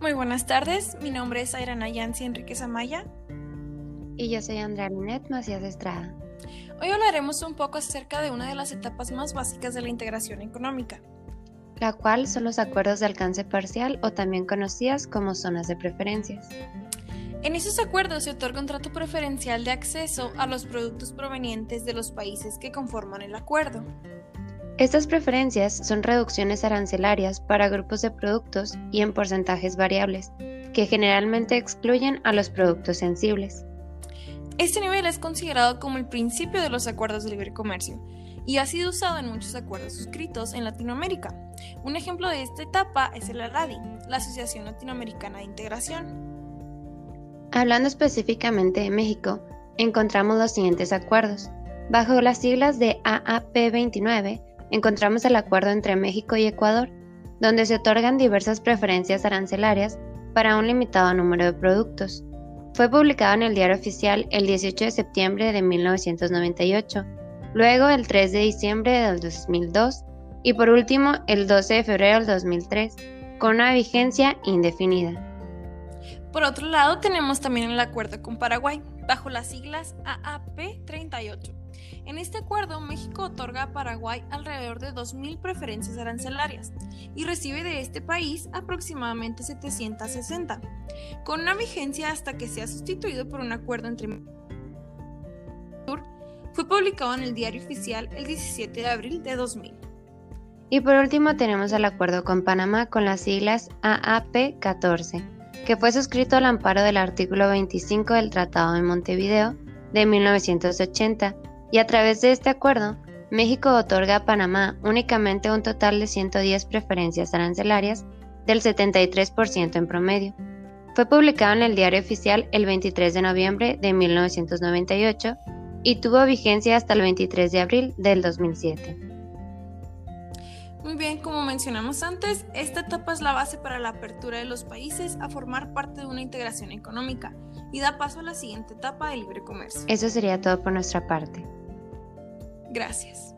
Muy buenas tardes, mi nombre es Ayrana Yancy Enriquez Amaya. Y yo soy Andrea Linet Macías Estrada. Hoy hablaremos un poco acerca de una de las etapas más básicas de la integración económica, la cual son los acuerdos de alcance parcial o también conocidas como zonas de preferencias. En esos acuerdos se otorga un trato preferencial de acceso a los productos provenientes de los países que conforman el acuerdo. Estas preferencias son reducciones arancelarias para grupos de productos y en porcentajes variables, que generalmente excluyen a los productos sensibles. Este nivel es considerado como el principio de los acuerdos de libre comercio y ha sido usado en muchos acuerdos suscritos en Latinoamérica. Un ejemplo de esta etapa es el ALADI, la Asociación Latinoamericana de Integración. Hablando específicamente de México, encontramos los siguientes acuerdos. Bajo las siglas de AAP29, encontramos el acuerdo entre México y Ecuador, donde se otorgan diversas preferencias arancelarias para un limitado número de productos. Fue publicado en el Diario Oficial el 18 de septiembre de 1998, luego el 3 de diciembre del 2002 y por último el 12 de febrero del 2003, con una vigencia indefinida. Por otro lado, tenemos también el acuerdo con Paraguay, bajo las siglas AAP 38. En este acuerdo, México otorga a Paraguay alrededor de 2.000 preferencias arancelarias y recibe de este país aproximadamente 760, con una vigencia hasta que sea sustituido por un acuerdo entre fue publicado en el diario oficial el 17 de abril de 2000. Y por último tenemos el acuerdo con Panamá con las siglas AAP 14 que fue suscrito al amparo del artículo 25 del Tratado de Montevideo de 1980 y a través de este acuerdo, México otorga a Panamá únicamente un total de 110 preferencias arancelarias del 73% en promedio. Fue publicado en el Diario Oficial el 23 de noviembre de 1998 y tuvo vigencia hasta el 23 de abril del 2007. Muy bien, como mencionamos antes, esta etapa es la base para la apertura de los países a formar parte de una integración económica y da paso a la siguiente etapa de libre comercio. Eso sería todo por nuestra parte. Gracias.